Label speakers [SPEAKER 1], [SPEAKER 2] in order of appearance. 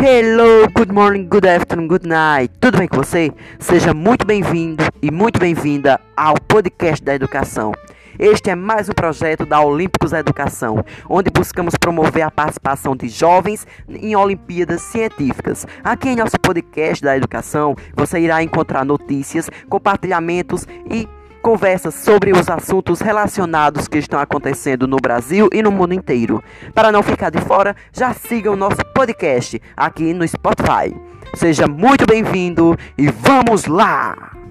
[SPEAKER 1] Hello, good morning, good afternoon, good night. Tudo bem com você? Seja muito bem-vindo e muito bem-vinda ao podcast da educação. Este é mais um projeto da Olímpicos da Educação, onde buscamos promover a participação de jovens em Olimpíadas Científicas. Aqui em nosso podcast da educação, você irá encontrar notícias, compartilhamentos e conversas sobre os assuntos relacionados que estão acontecendo no Brasil e no mundo inteiro. Para não ficar de fora, já siga o nosso podcast aqui no Spotify. Seja muito bem-vindo e vamos lá!